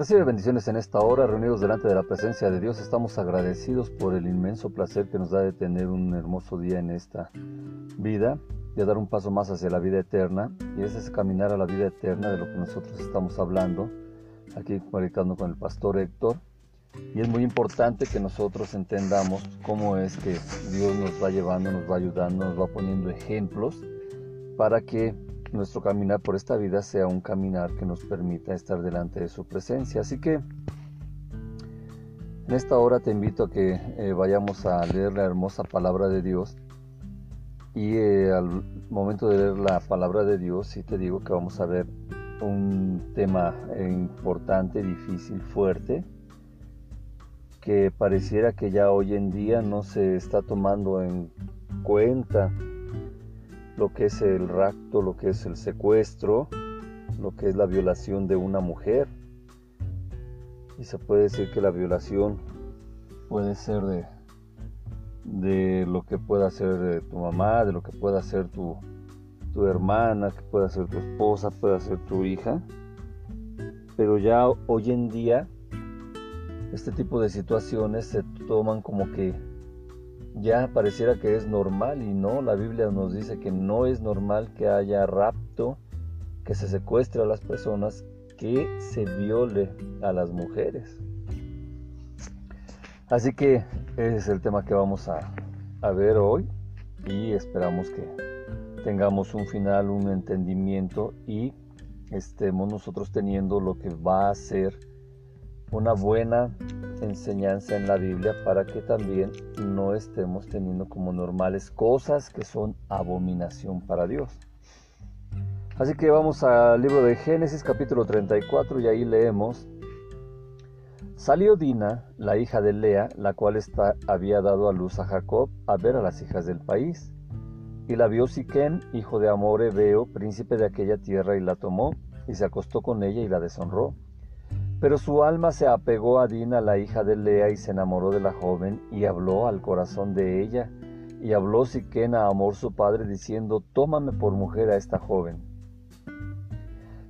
Recibe bendiciones en esta hora, reunidos delante de la presencia de Dios. Estamos agradecidos por el inmenso placer que nos da de tener un hermoso día en esta vida, de dar un paso más hacia la vida eterna. Y ese es caminar a la vida eterna de lo que nosotros estamos hablando, aquí comunicando con el pastor Héctor. Y es muy importante que nosotros entendamos cómo es que Dios nos va llevando, nos va ayudando, nos va poniendo ejemplos para que nuestro caminar por esta vida sea un caminar que nos permita estar delante de su presencia. Así que en esta hora te invito a que eh, vayamos a leer la hermosa palabra de Dios. Y eh, al momento de leer la palabra de Dios, sí te digo que vamos a ver un tema importante, difícil, fuerte, que pareciera que ya hoy en día no se está tomando en cuenta lo que es el rapto, lo que es el secuestro, lo que es la violación de una mujer. Y se puede decir que la violación puede ser de, de lo que pueda ser de tu mamá, de lo que pueda ser tu, tu hermana, que pueda ser tu esposa, pueda ser tu hija. Pero ya hoy en día este tipo de situaciones se toman como que ya pareciera que es normal y no, la Biblia nos dice que no es normal que haya rapto, que se secuestre a las personas, que se viole a las mujeres. Así que ese es el tema que vamos a, a ver hoy y esperamos que tengamos un final, un entendimiento y estemos nosotros teniendo lo que va a ser una buena enseñanza en la Biblia para que también no estemos teniendo como normales cosas que son abominación para Dios. Así que vamos al libro de Génesis capítulo 34 y ahí leemos, salió Dina, la hija de Lea, la cual está, había dado a luz a Jacob, a ver a las hijas del país. Y la vio Siquén, hijo de Amor Ebeo, príncipe de aquella tierra, y la tomó, y se acostó con ella y la deshonró. Pero su alma se apegó a Dina, la hija de Lea, y se enamoró de la joven, y habló al corazón de ella. Y habló Siquén a Amor su padre, diciendo, Tómame por mujer a esta joven.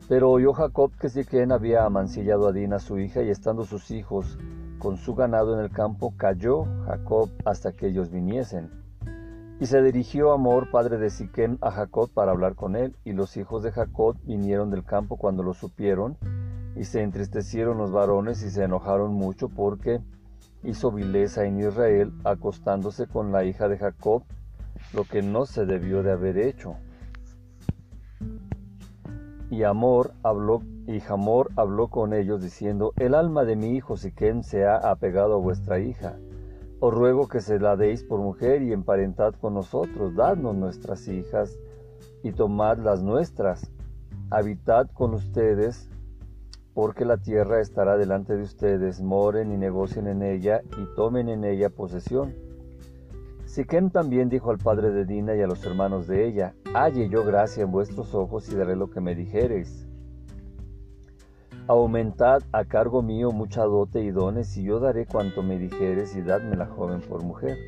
Pero oyó Jacob que Siquén había amancillado a Dina su hija, y estando sus hijos con su ganado en el campo, cayó Jacob hasta que ellos viniesen. Y se dirigió Amor, padre de Siquén, a Jacob para hablar con él, y los hijos de Jacob vinieron del campo cuando lo supieron, y se entristecieron los varones y se enojaron mucho porque hizo vileza en Israel acostándose con la hija de Jacob, lo que no se debió de haber hecho. Y Amor habló y Jamor habló con ellos diciendo, El alma de mi hijo Siquem se ha apegado a vuestra hija. Os ruego que se la deis por mujer y emparentad con nosotros, dadnos nuestras hijas y tomad las nuestras. Habitad con ustedes porque la tierra estará delante de ustedes, moren y negocien en ella y tomen en ella posesión. Siquem también dijo al padre de Dina y a los hermanos de ella, halle yo gracia en vuestros ojos y daré lo que me dijereis. Aumentad a cargo mío mucha dote y dones, y yo daré cuanto me dijeres, y dadme la joven por mujer.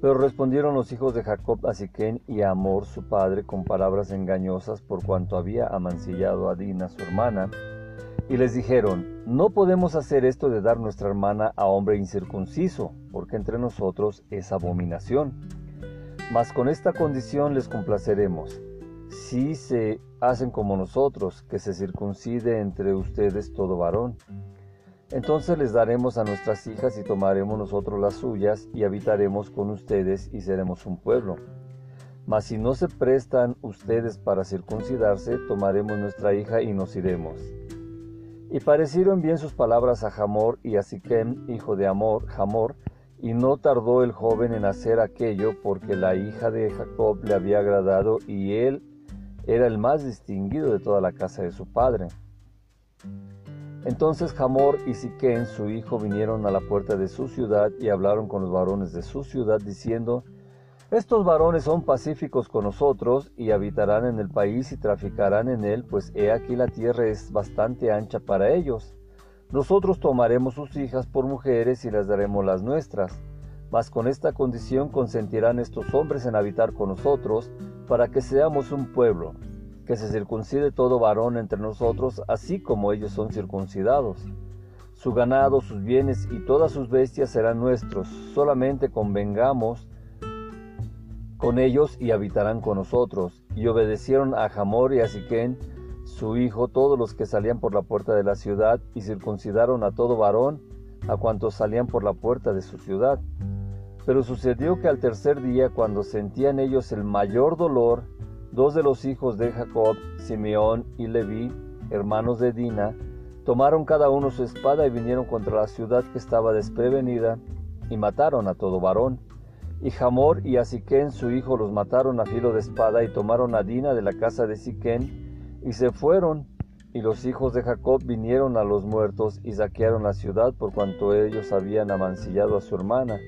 Pero respondieron los hijos de Jacob a Siquén y a Amor su padre con palabras engañosas por cuanto había amancillado a Dina su hermana, y les dijeron, no podemos hacer esto de dar nuestra hermana a hombre incircunciso, porque entre nosotros es abominación. Mas con esta condición les complaceremos, si se hacen como nosotros, que se circuncide entre ustedes todo varón. Entonces les daremos a nuestras hijas y tomaremos nosotros las suyas y habitaremos con ustedes y seremos un pueblo. Mas si no se prestan ustedes para circuncidarse, tomaremos nuestra hija y nos iremos. Y parecieron bien sus palabras a Jamor y a Siquem, hijo de Amor, Jamor, y no tardó el joven en hacer aquello porque la hija de Jacob le había agradado y él era el más distinguido de toda la casa de su padre. Entonces Jamor y Siquem, su hijo, vinieron a la puerta de su ciudad y hablaron con los varones de su ciudad, diciendo, estos varones son pacíficos con nosotros y habitarán en el país y traficarán en él, pues he aquí la tierra es bastante ancha para ellos. Nosotros tomaremos sus hijas por mujeres y les daremos las nuestras. Mas con esta condición consentirán estos hombres en habitar con nosotros, para que seamos un pueblo. que se circuncide todo varón entre nosotros, así como ellos son circuncidados. Su ganado, sus bienes y todas sus bestias serán nuestros, solamente convengamos con ellos y habitarán con nosotros. Y obedecieron a Jamor y a Siquén, su hijo, todos los que salían por la puerta de la ciudad, y circuncidaron a todo varón, a cuantos salían por la puerta de su ciudad. Pero sucedió que al tercer día, cuando sentían ellos el mayor dolor, dos de los hijos de Jacob, Simeón y Leví, hermanos de Dina, tomaron cada uno su espada y vinieron contra la ciudad que estaba desprevenida, y mataron a todo varón. Y Jamor y a Siquén su hijo los mataron a filo de espada y tomaron a Dina de la casa de Siquén y se fueron. Y los hijos de Jacob vinieron a los muertos y saquearon la ciudad por cuanto ellos habían amancillado a su hermana.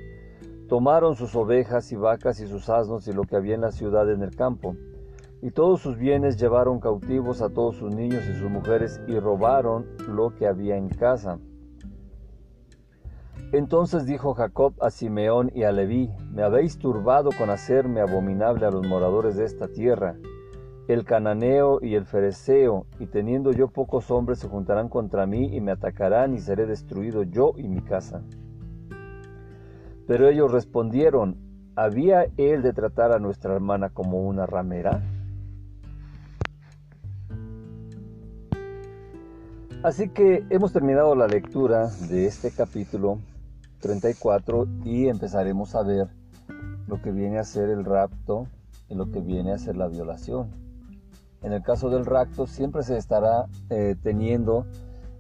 Tomaron sus ovejas y vacas y sus asnos y lo que había en la ciudad en el campo. Y todos sus bienes llevaron cautivos a todos sus niños y sus mujeres y robaron lo que había en casa. Entonces dijo Jacob a Simeón y a Leví, me habéis turbado con hacerme abominable a los moradores de esta tierra. El cananeo y el fereceo, y teniendo yo pocos hombres, se juntarán contra mí y me atacarán y seré destruido yo y mi casa. Pero ellos respondieron, ¿había él de tratar a nuestra hermana como una ramera? Así que hemos terminado la lectura de este capítulo 34 y empezaremos a ver lo que viene a ser el rapto y lo que viene a ser la violación. En el caso del rapto siempre se estará eh, teniendo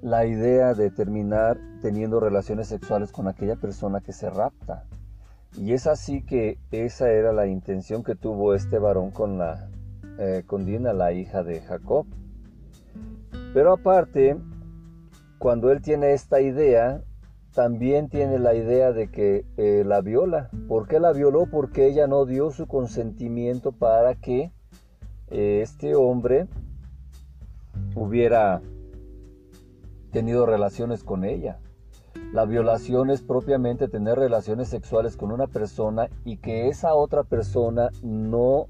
la idea de terminar teniendo relaciones sexuales con aquella persona que se rapta. Y es así que esa era la intención que tuvo este varón con, la, eh, con Dina, la hija de Jacob. Pero aparte, cuando él tiene esta idea, también tiene la idea de que eh, la viola. ¿Por qué la violó? Porque ella no dio su consentimiento para que eh, este hombre hubiera tenido relaciones con ella. La violación es propiamente tener relaciones sexuales con una persona y que esa otra persona no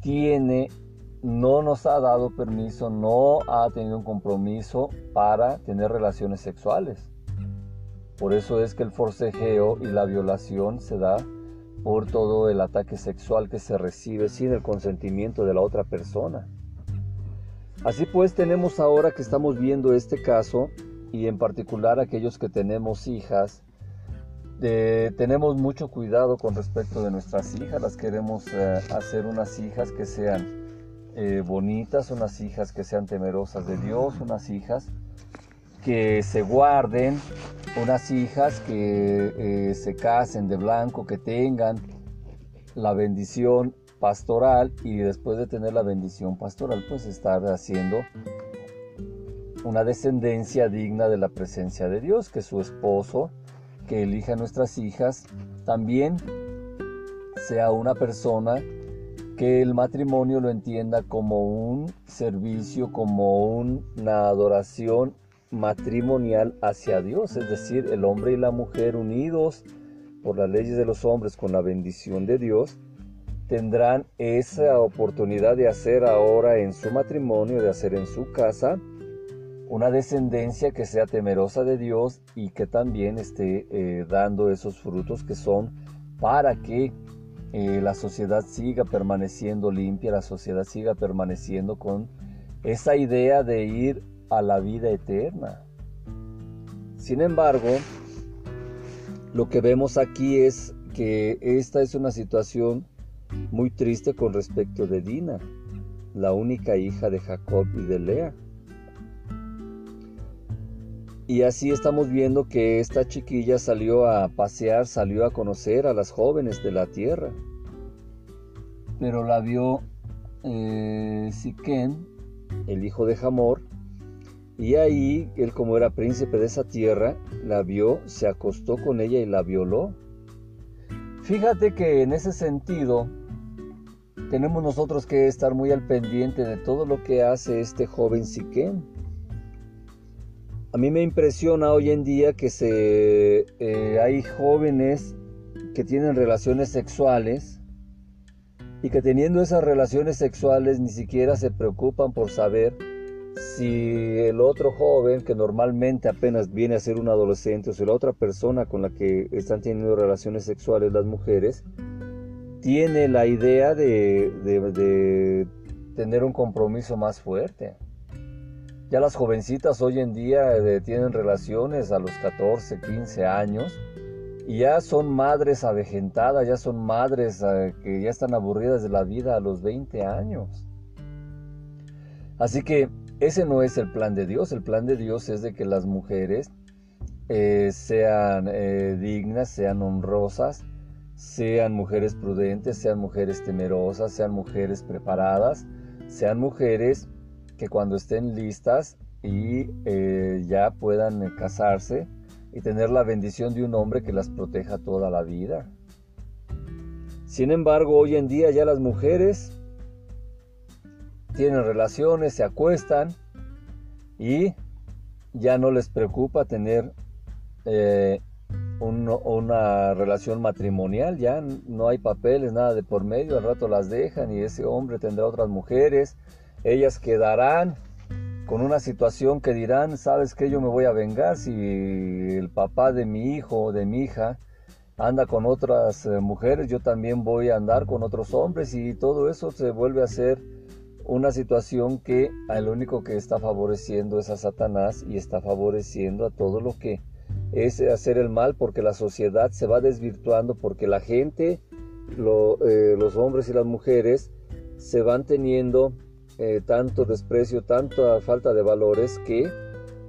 tiene, no nos ha dado permiso, no ha tenido un compromiso para tener relaciones sexuales. Por eso es que el forcejeo y la violación se da por todo el ataque sexual que se recibe sin el consentimiento de la otra persona. Así pues tenemos ahora que estamos viendo este caso y en particular aquellos que tenemos hijas, tenemos mucho cuidado con respecto de nuestras hijas, las queremos eh, hacer unas hijas que sean eh, bonitas, unas hijas que sean temerosas de Dios, unas hijas que se guarden, unas hijas que eh, se casen de blanco, que tengan la bendición pastoral y después de tener la bendición pastoral, pues estar haciendo una descendencia digna de la presencia de Dios, que su esposo, que elija a nuestras hijas, también sea una persona que el matrimonio lo entienda como un servicio, como una adoración matrimonial hacia Dios, es decir, el hombre y la mujer unidos por las leyes de los hombres con la bendición de Dios, tendrán esa oportunidad de hacer ahora en su matrimonio, de hacer en su casa, una descendencia que sea temerosa de Dios y que también esté eh, dando esos frutos que son para que eh, la sociedad siga permaneciendo limpia, la sociedad siga permaneciendo con esa idea de ir a la vida eterna. Sin embargo, lo que vemos aquí es que esta es una situación muy triste con respecto de Dina, la única hija de Jacob y de Lea. Y así estamos viendo que esta chiquilla salió a pasear, salió a conocer a las jóvenes de la tierra. Pero la vio eh, Siquén, el hijo de Jamor, y ahí él como era príncipe de esa tierra, la vio, se acostó con ella y la violó. Fíjate que en ese sentido tenemos nosotros que estar muy al pendiente de todo lo que hace este joven Siquén. A mí me impresiona hoy en día que se, eh, hay jóvenes que tienen relaciones sexuales y que teniendo esas relaciones sexuales ni siquiera se preocupan por saber si el otro joven que normalmente apenas viene a ser un adolescente o si la otra persona con la que están teniendo relaciones sexuales las mujeres tiene la idea de, de tener un compromiso más fuerte. Ya las jovencitas hoy en día eh, tienen relaciones a los 14, 15 años y ya son madres avejentadas, ya son madres eh, que ya están aburridas de la vida a los 20 años. Así que ese no es el plan de Dios, el plan de Dios es de que las mujeres eh, sean dignas, sean honrosas, sean mujeres prudentes, sean mujeres temerosas, sean mujeres preparadas, sean mujeres que cuando estén listas y eh, ya puedan eh, casarse y tener la bendición de un hombre que las proteja toda la vida. Sin embargo, hoy en día ya las mujeres tienen relaciones, se acuestan y ya no les preocupa tener eh, una relación matrimonial, ya no hay papeles, nada de por medio, al rato las dejan y ese hombre tendrá otras mujeres ellas quedarán con una situación que dirán, ¿sabes qué? Yo me voy a vengar si el papá de mi hijo o de mi hija anda con otras eh, mujeres, yo también voy a andar con otros hombres y todo eso se vuelve a ser una situación que el único que está favoreciendo es a Satanás y está favoreciendo a todo lo que es hacer el mal porque la sociedad se va desvirtuando porque la gente, eh, los hombres y las mujeres se van teniendo eh, tanto desprecio, tanta falta de valores que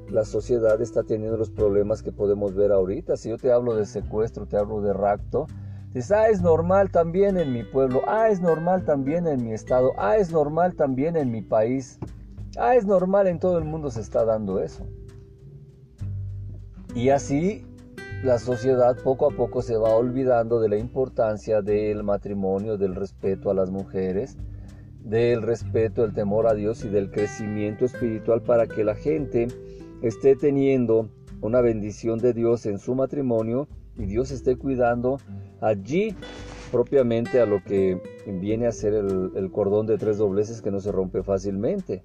la sociedad está teniendo los problemas que podemos ver ahorita. Si yo te hablo de secuestro, te hablo de rapto, dices, ah, es normal también en mi pueblo, ah, es normal también en mi estado, ah, es normal también en mi país, ah, es normal en todo el mundo se está dando eso. Y así la sociedad poco a poco se va olvidando de la importancia del matrimonio, del respeto a las mujeres, del respeto, el temor a Dios y del crecimiento espiritual para que la gente esté teniendo una bendición de Dios en su matrimonio y Dios esté cuidando allí propiamente a lo que viene a ser el, cordón de tres dobleces que no se rompe fácilmente.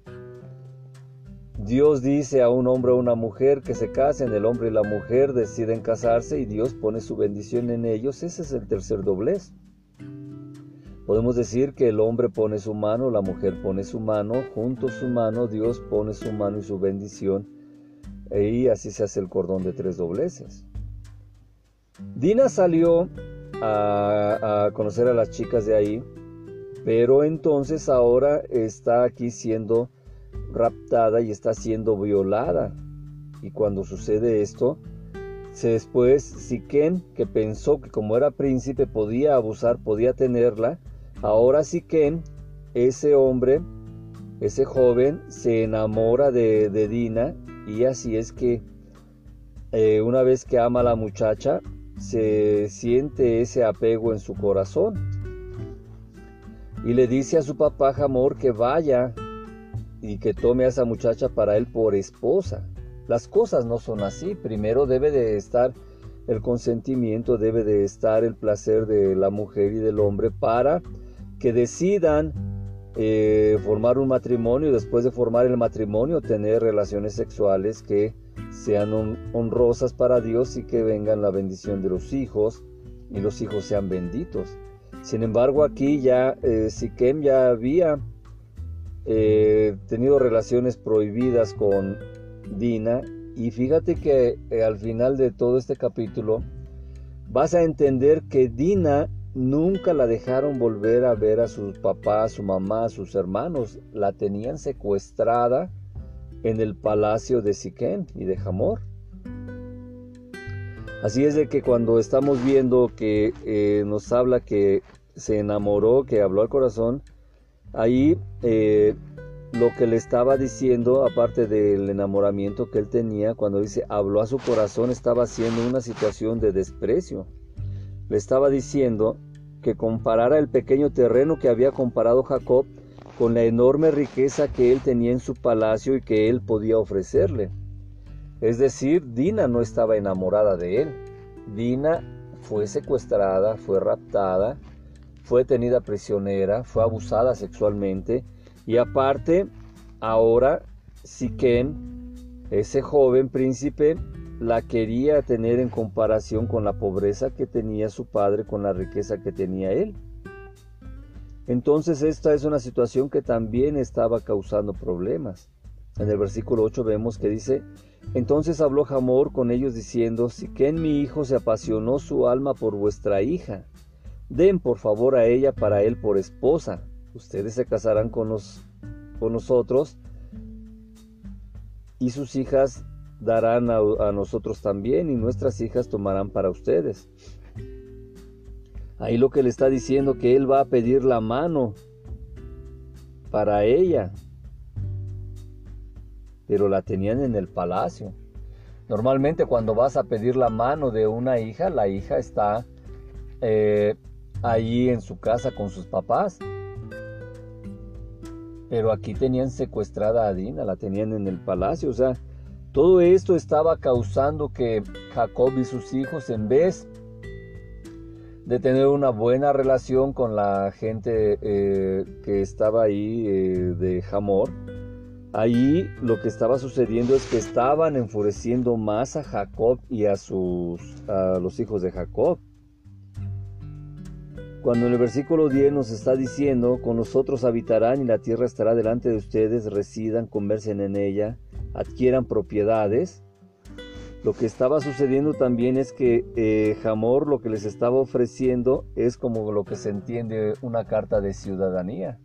Dios dice a un hombre o una mujer que se casen, el hombre y la mujer deciden casarse y Dios pone su bendición en ellos. Ese es el tercer doblez. Podemos decir que el hombre pone su mano, la mujer pone su mano, junto su mano, Dios pone su mano y su bendición, y así se hace el cordón de tres dobleces. Dina salió a, conocer a las chicas de ahí, pero entonces ahora está aquí siendo raptada y está siendo violada. Y cuando sucede esto, después Siquén, que pensó que como era príncipe podía abusar, podía tenerla, Ahora sí que ese hombre, ese joven, se enamora de, Dina y así es que eh, una vez que ama a la muchacha, se siente ese apego en su corazón. Y le dice a su papá Jamor que vaya y que tome a esa muchacha para él por esposa. Las cosas no son así. Primero debe de estar el consentimiento, debe de estar el placer de la mujer y del hombre para que decidan eh, formar un matrimonio y después de formar el matrimonio tener relaciones sexuales que sean honrosas para Dios y que vengan la bendición de los hijos y los hijos sean benditos. Sin embargo, aquí ya eh, Siquem ya había eh, tenido relaciones prohibidas con Dina y fíjate que al final de todo este capítulo vas a entender que Dina Nunca la dejaron volver a ver a sus papás, a su mamá, a sus hermanos. La tenían secuestrada en el palacio de Siquén y de Jamor. Así es de que cuando estamos viendo que eh, nos habla que se enamoró, que habló al corazón, ahí eh, lo que le estaba diciendo, aparte del enamoramiento que él tenía, cuando dice habló a su corazón, estaba haciendo una situación de desprecio le estaba diciendo que comparara el pequeño terreno que había comparado Jacob con la enorme riqueza que él tenía en su palacio y que él podía ofrecerle. Es decir, Dina no estaba enamorada de él. Dina fue secuestrada, fue raptada, fue tenida prisionera, fue abusada sexualmente y aparte ahora Siquén, ese joven príncipe, la quería tener en comparación con la pobreza que tenía su padre, con la riqueza que tenía él. Entonces esta es una situación que también estaba causando problemas. En el versículo 8 vemos que dice, entonces habló Jamor con ellos diciendo, si en mi hijo se apasionó su alma por vuestra hija, den por favor a ella para él por esposa, ustedes se casarán con, con nosotros y sus hijas darán a, nosotros también y nuestras hijas tomarán para ustedes. Ahí lo que le está diciendo que él va a pedir la mano para ella, pero la tenían en el palacio. Normalmente cuando vas a pedir la mano de una hija, la hija está eh, allí en su casa con sus papás. Pero aquí tenían secuestrada a Dina, la tenían en el palacio. O sea, todo esto estaba causando que Jacob y sus hijos, en vez de tener una buena relación con la gente eh, que estaba ahí eh, de Hamor, Ahí lo que estaba sucediendo es que estaban enfureciendo más a Jacob y a, sus, a los hijos de Jacob. Cuando en el versículo 10 nos está diciendo, con nosotros habitarán y la tierra estará delante de ustedes, residan, conversen en ella, adquieran propiedades. Lo que estaba sucediendo también es que eh, Jamor lo que les estaba ofreciendo es como lo que se entiende una carta de ciudadanía.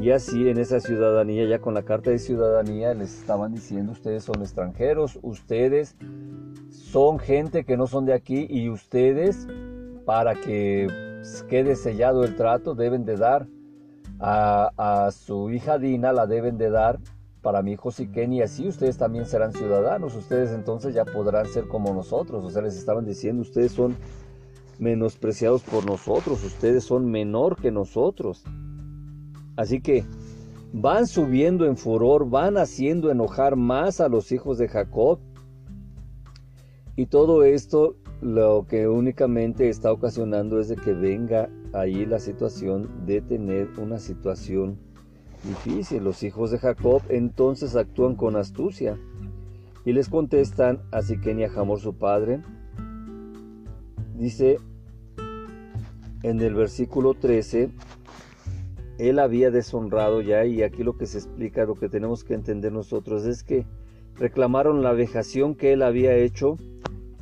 Y así en esa ciudadanía, ya con la carta de ciudadanía, les estaban diciendo, ustedes son extranjeros, ustedes son gente que no son de aquí y ustedes, para que quede sellado el trato, deben de dar a, su hija Dina, la deben de dar para mi hijo Siquén y así ustedes también serán ciudadanos, ustedes entonces ya podrán ser como nosotros, o sea, les estaban diciendo, ustedes son menospreciados por nosotros, ustedes son menor que nosotros. Así que van subiendo en furor, van haciendo enojar más a los hijos de Jacob. Y todo esto lo que únicamente está ocasionando es de que venga ahí la situación de tener una situación difícil. Los hijos de Jacob entonces actúan con astucia y les contestan a Siquén y a Hamor su padre. Dice en el versículo 13, él había deshonrado ya y aquí lo que se explica, lo que tenemos que entender nosotros es que reclamaron la vejación que él había hecho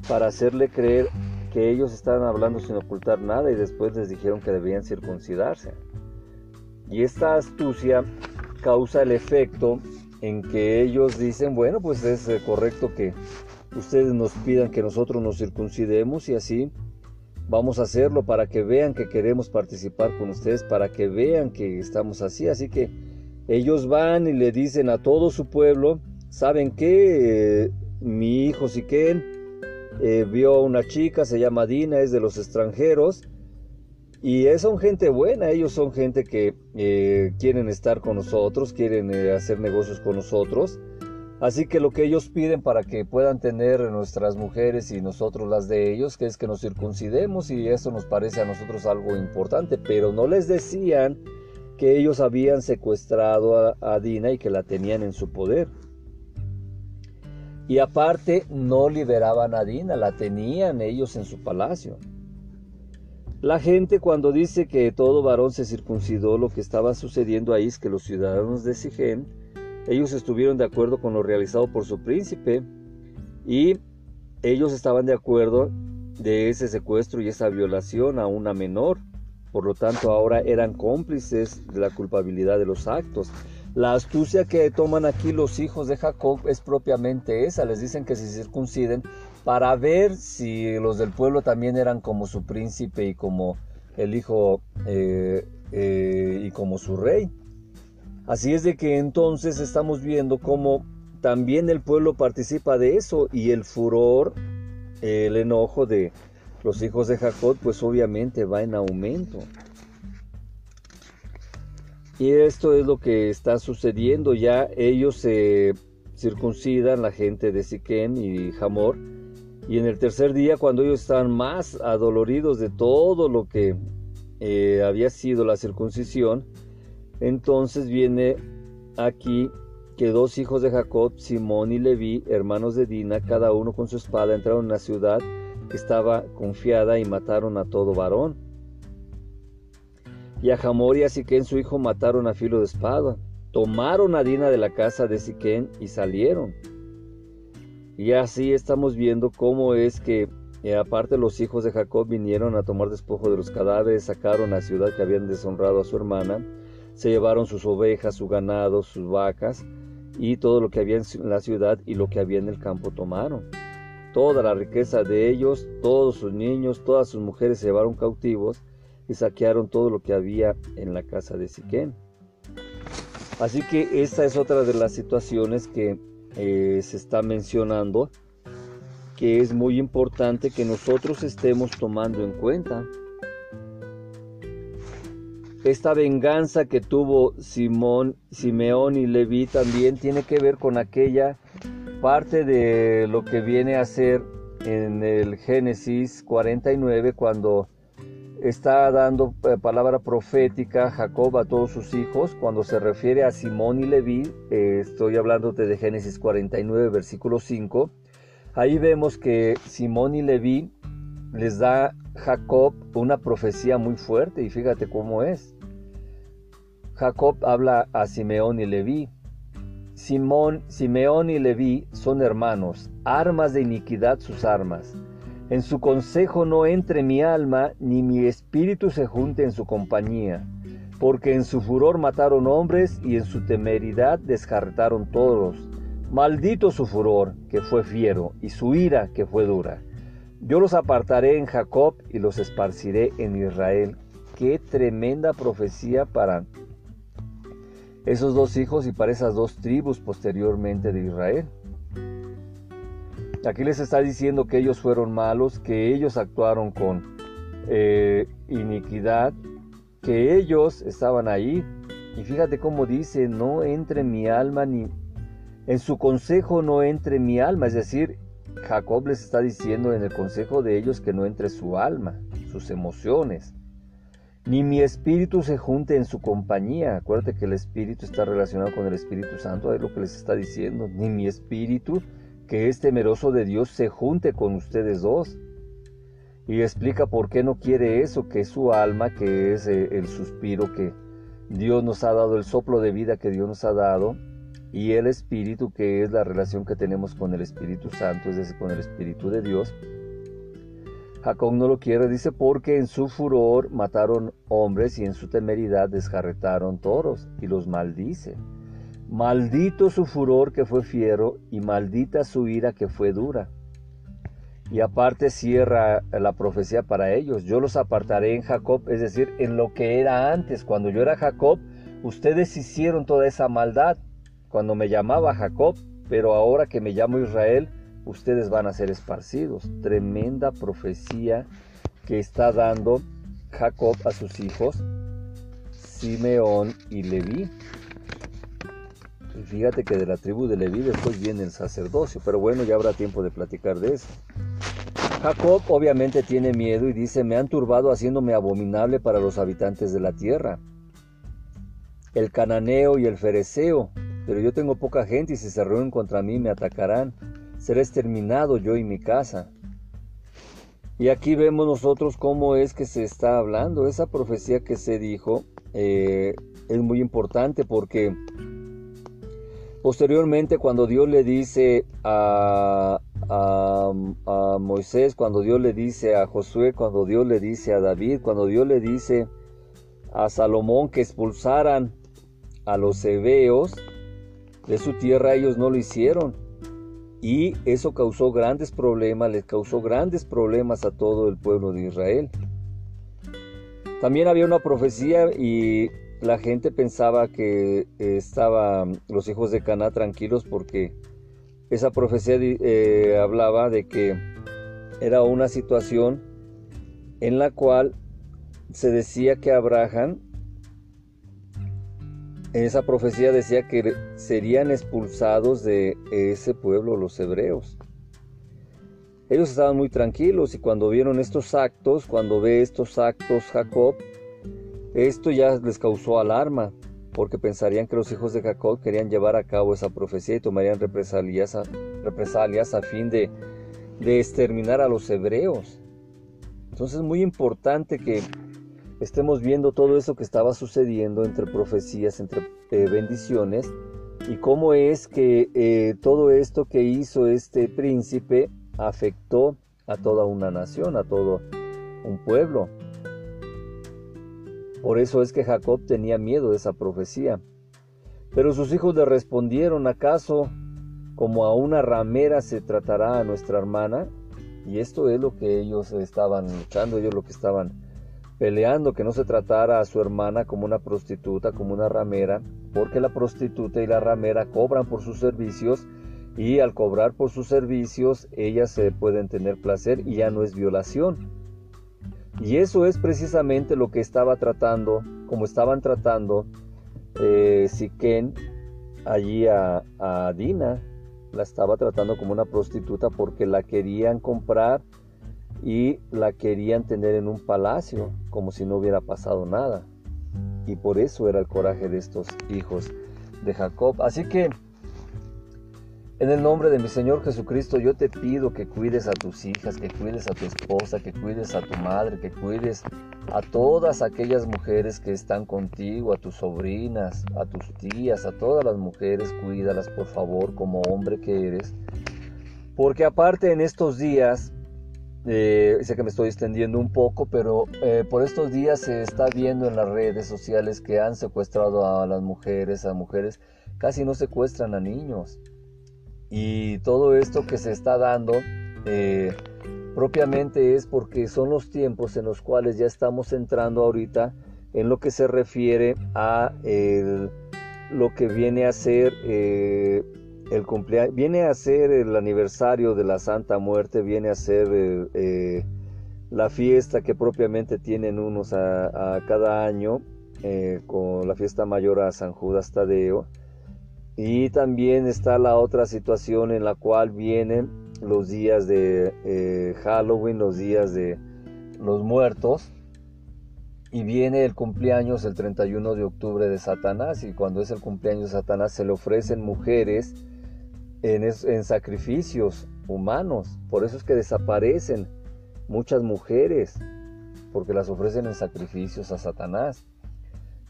para hacerle creer que ellos estaban hablando sin ocultar nada y después les dijeron que debían circuncidarse. Y esta astucia causa el efecto en que ellos dicen, bueno, pues es eh, correcto que ustedes nos pidan que nosotros nos circuncidemos y así Vamos a hacerlo para que vean que queremos participar con ustedes, para que vean que estamos así. Así que ellos van y le dicen a todo su pueblo, ¿saben qué? Eh, mi hijo Siquén eh, vio a una chica, se llama Dina, es de los extranjeros. Y son gente buena, ellos son gente que eh, quieren estar con nosotros, quieren hacer negocios con nosotros. Así que lo que ellos piden para que puedan tener nuestras mujeres y nosotros las de ellos, que es que nos circuncidemos y eso nos parece a nosotros algo importante, pero no les decían que ellos habían secuestrado a, Dina y que la tenían en su poder. Y aparte no liberaban a Dina, la tenían ellos en su palacio. La gente cuando dice que todo varón se circuncidó, lo que estaba sucediendo ahí es que los ciudadanos de Sigén ellos estuvieron de acuerdo con lo realizado por su príncipe y ellos estaban de acuerdo de ese secuestro y esa violación a una menor. Por lo tanto, ahora eran cómplices de la culpabilidad de los actos. La astucia que toman aquí los hijos de Jacob es propiamente esa. Les dicen que se circunciden para ver si los del pueblo también eran como su príncipe y como el hijo eh, eh, y como su rey. Así es de que entonces estamos viendo cómo también el pueblo participa de eso y el furor, el enojo de los hijos de Jacob, pues obviamente va en aumento. Y esto es lo que está sucediendo. Ya ellos se circuncidan, la gente de Siquén y Hamor. Y en el tercer día, cuando ellos están más adoloridos de todo lo que eh, había sido la circuncisión, entonces viene aquí que dos hijos de Jacob, Simón y Leví, hermanos de Dina, cada uno con su espada, entraron en la ciudad que estaba confiada y mataron a todo varón. Y a Jamor y a Siquén su hijo mataron a filo de espada. Tomaron a Dina de la casa de Siquén y salieron. Y así estamos viendo cómo es que eh, aparte los hijos de Jacob vinieron a tomar despojo de los cadáveres, sacaron la ciudad que habían deshonrado a su hermana, se llevaron sus ovejas, su ganado, sus vacas y todo lo que había en la ciudad y lo que había en el campo tomaron. Toda la riqueza de ellos, todos sus niños, todas sus mujeres se llevaron cautivos y saquearon todo lo que había en la casa de Siquén. Así que esta es otra de las situaciones que eh, se está mencionando que es muy importante que nosotros estemos tomando en cuenta. Esta venganza que tuvo Simón, Simeón y Leví también tiene que ver con aquella parte de lo que viene a ser en el Génesis 49 cuando está dando eh, palabra profética Jacob a todos sus hijos. Cuando se refiere a Simón y Leví, eh, estoy hablándote de Génesis 49, versículo 5. Ahí vemos que Simón y Leví les da Jacob una profecía muy fuerte y fíjate cómo es. Jacob habla a Simeón y Leví. Simón, Simeón y Leví son hermanos, armas de iniquidad sus armas. En su consejo no entre mi alma, ni mi espíritu se junte en su compañía, porque en su furor mataron hombres y en su temeridad descartaron todos. Maldito su furor, que fue fiero, y su ira, que fue dura. Yo los apartaré en Jacob y los esparciré en Israel. Qué tremenda profecía para esos dos hijos y para esas dos tribus posteriormente de Israel. Aquí les está diciendo que ellos fueron malos, que ellos actuaron con eh, iniquidad, que ellos estaban ahí. Y fíjate cómo dice, no entre mi alma ni... En su consejo no entre mi alma, es decir, Jacob les está diciendo en el consejo de ellos que no entre su alma, sus emociones, ni mi espíritu se junte en su compañía. Acuérdate que el espíritu está relacionado con el Espíritu Santo, es lo que les está diciendo, ni mi espíritu que es temeroso de Dios se junte con ustedes dos. Y explica por qué no quiere eso, que su alma, que es eh, el suspiro que Dios nos ha dado, el soplo de vida que Dios nos ha dado, y el Espíritu, que es la relación que tenemos con el Espíritu Santo, es decir, con el Espíritu de Dios. Jacob no lo quiere, dice, porque en su furor mataron hombres y en su temeridad descarretaron toros y los maldice. Maldito su furor que fue fiero y maldita su ira que fue dura. Y aparte cierra la profecía para ellos. Yo los apartaré en Jacob, es decir, en lo que era antes. Cuando yo era Jacob, ustedes hicieron toda esa maldad. Cuando me llamaba Jacob, pero ahora que me llamo Israel, ustedes van a ser esparcidos. Tremenda profecía que está dando Jacob a sus hijos, Simeón y Leví. Y fíjate que de la tribu de Leví después viene el sacerdocio, pero bueno, ya habrá tiempo de platicar de eso. Jacob obviamente tiene miedo y dice, me han turbado haciéndome abominable para los habitantes de la tierra. El cananeo y el fereceo, pero yo tengo poca gente y si se reúnen contra mí me atacarán. Seré exterminado yo y mi casa. Y aquí vemos nosotros cómo es que se está hablando. Esa profecía que se dijo eh, es muy importante porque Posteriormente, cuando Dios le dice a, Moisés, cuando Dios le dice a Josué, cuando Dios le dice a David, cuando Dios le dice a Salomón que expulsaran a los hebeos de su tierra, ellos no lo hicieron. Y eso causó grandes problemas, les causó grandes problemas a todo el pueblo de Israel. También había una profecía y la gente pensaba que estaban los hijos de Caná tranquilos porque esa profecía eh, hablaba de que era una situación en la cual se decía que Abraham, en esa profecía decía que serían expulsados de ese pueblo los hebreos. Ellos estaban muy tranquilos y cuando vieron estos actos, cuando ve estos actos Jacob, Esto ya les causó alarma, porque pensarían que los hijos de Jacob querían llevar a cabo esa profecía y tomarían represalias a, fin de, de exterminar a los hebreos. Entonces es muy importante que estemos viendo todo eso que estaba sucediendo entre profecías, entre eh, bendiciones, y cómo es que eh, todo esto que hizo este príncipe afectó a toda una nación, a todo un pueblo. Por eso es que Jacob tenía miedo de esa profecía. Pero sus hijos le respondieron, ¿acaso como a una ramera se tratará a nuestra hermana? Y esto es lo que ellos estaban luchando, ellos lo que estaban peleando, que no se tratara a su hermana como una prostituta, como una ramera, porque la prostituta y la ramera cobran por sus servicios y al cobrar por sus servicios ellas se pueden tener placer y ya no es violación. Y eso es precisamente lo que estaba tratando, como estaban tratando eh, Siquén allí a, a Dina, la estaba tratando como una prostituta porque la querían comprar y la querían tener en un palacio como si no hubiera pasado nada. Y por eso era el coraje de estos hijos de Jacob. Así que en el nombre de mi Señor Jesucristo yo te pido que cuides a tus hijas, que cuides a tu esposa, que cuides a tu madre, que cuides a todas aquellas mujeres que están contigo, a tus sobrinas, a tus tías, a todas las mujeres, cuídalas por favor como hombre que eres. Porque aparte en estos días eh, sé que me estoy extendiendo un poco, pero eh, por estos días se está viendo en las redes sociales que han secuestrado a las mujeres, a mujeres, casi no secuestran a niños. Y todo esto que se está dando eh, propiamente es porque son los tiempos en los cuales ya estamos entrando ahorita en lo que se refiere a lo que viene a ser el cumpleaños, viene a ser el aniversario de la Santa Muerte, viene a ser eh, eh, la fiesta que propiamente tienen unos a, cada año, eh, con la fiesta mayor a San Judas Tadeo. Y también está la otra situación en la cual vienen los días de Halloween, los días de los muertos. Y viene el cumpleaños el 31 de octubre de Satanás. Y cuando es el cumpleaños de Satanás se le ofrecen mujeres en, sacrificios humanos. Por eso es que desaparecen muchas mujeres, porque las ofrecen en sacrificios a Satanás.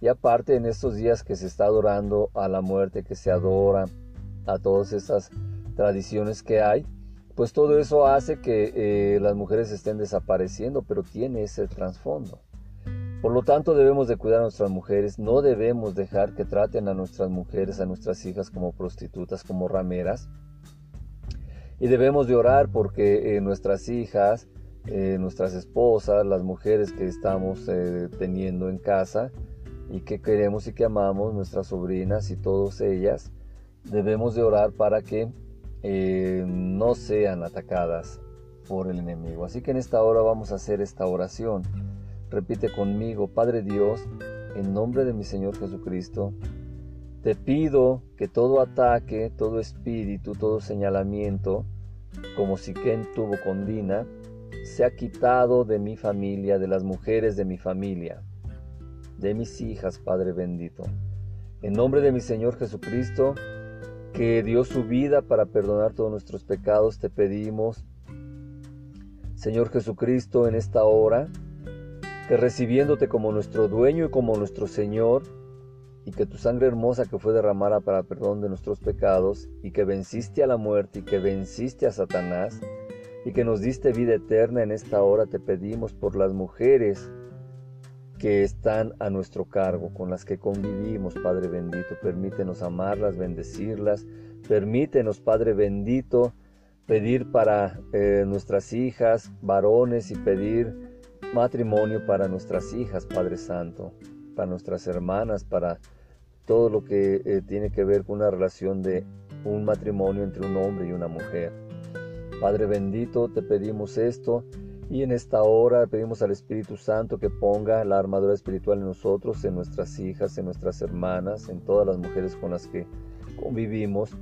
Y aparte en estos días que se está adorando a la muerte, que se adora a todas esas tradiciones que hay, pues todo eso hace que eh, las mujeres estén desapareciendo, pero tiene ese trasfondo. Por lo tanto, debemos de cuidar a nuestras mujeres, no debemos dejar que traten a nuestras mujeres, a nuestras hijas como prostitutas, como rameras. Y debemos de orar porque eh, nuestras hijas, eh, nuestras esposas, las mujeres que estamos teniendo en casa y que queremos y que amamos, nuestras sobrinas y todas ellas, debemos de orar para que no sean atacadas por el enemigo. Así que en esta hora vamos a hacer esta oración. Repite conmigo, Padre Dios, en nombre de mi Señor Jesucristo, te pido que todo ataque, todo espíritu, todo señalamiento, como Siquén tuvo con Dina, sea quitado de mi familia, de las mujeres de mi familia, de mis hijas, Padre bendito. En nombre de mi Señor Jesucristo, que dio su vida para perdonar todos nuestros pecados, te pedimos, Señor Jesucristo, en esta hora, que recibiéndote como nuestro dueño y como nuestro Señor, y que tu sangre hermosa que fue derramada para perdón de nuestros pecados, y que venciste a la muerte y que venciste a Satanás, y que nos diste vida eterna en esta hora, te pedimos por las mujeres que están a nuestro cargo, con las que convivimos, Padre bendito. Permítenos amarlas, bendecirlas. Permítenos, Padre bendito, pedir para eh, nuestras hijas, varones, y pedir matrimonio para nuestras hijas, Padre Santo, para nuestras hermanas, para todo lo que eh, tiene que ver con una relación de un matrimonio entre un hombre y una mujer. Padre bendito, te pedimos esto y en esta hora pedimos al Espíritu Santo que ponga la armadura espiritual en nosotros, en nuestras hijas, en nuestras hermanas, en todas las mujeres con las que convivimos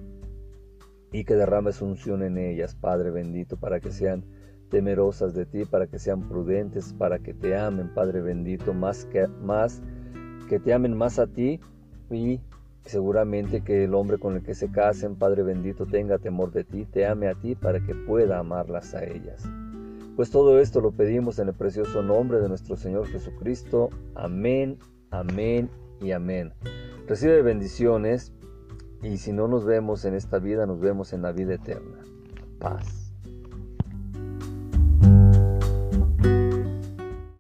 y que derrame su unción en ellas, Padre bendito, para que sean temerosas de ti, para que sean prudentes, para que te amen, Padre bendito, más, que, más que te amen más a ti y seguramente que el hombre con el que se casen, Padre bendito, tenga temor de ti, te ame a ti para que pueda amarlas a ellas. Pues todo esto lo pedimos en el precioso nombre de nuestro Señor Jesucristo. Amén, amén y amén. Recibe bendiciones y si no nos vemos en esta vida, nos vemos en la vida eterna. Paz.